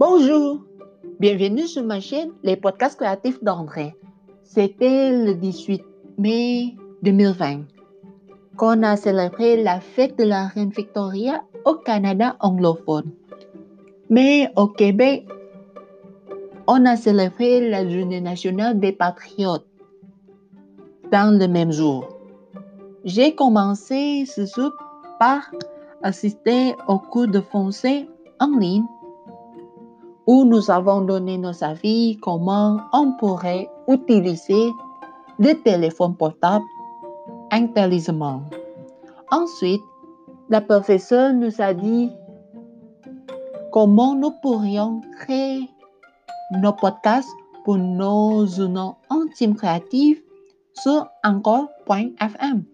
Bonjour, bienvenue sur ma chaîne Les podcasts créatifs d'André. C'était le 18 mai 2020 qu'on a célébré la fête de la reine Victoria au Canada anglophone. Mais au Québec, on a célébré la journée nationale des patriotes dans le même jour. J'ai commencé ce jour par assister au cours de français en ligne où nous avons donné nos avis comment on pourrait utiliser le téléphone portable intelligemment. Ensuite, la professeure nous a dit comment nous pourrions créer nos podcasts pour nos journaux intimes créatifs sur encore.fm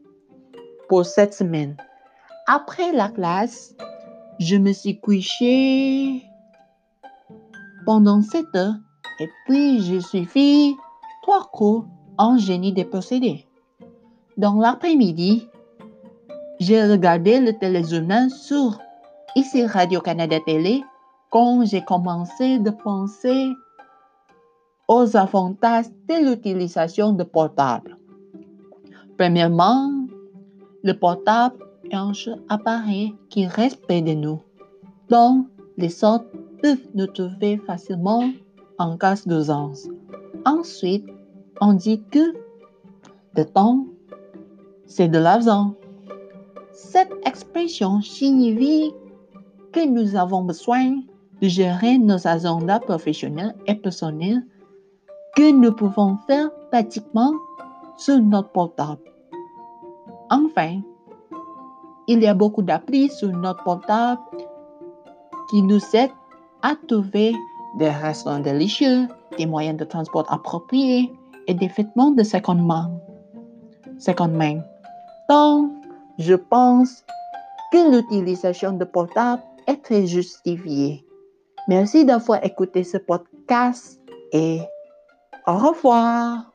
pour cette semaine. Après la classe, je me suis couché pendant 7 heures et puis j'ai suivi trois cours en génie des procédés. Dans l'après-midi, j'ai regardé le téléjournal sur ici Radio-Canada Télé quand j'ai commencé de penser aux avantages de l'utilisation de portable. Premièrement, le portable est un appareil qui reste près de nous, donc les autres peuvent nous trouver facilement en cas d'urgence. Ensuite, on dit que le temps, c'est de l'argent. Cette expression signifie que nous avons besoin de gérer nos agendas professionnels et personnels que nous pouvons faire pratiquement sur notre portable. Enfin, il y a beaucoup d'applis sur notre portable qui nous aident à trouver des restaurants délicieux, des moyens de transport appropriés et des vêtements de seconde main. Seconde main. Donc, je pense que l'utilisation de portable est très justifiée. Merci d'avoir écouté ce podcast et au revoir.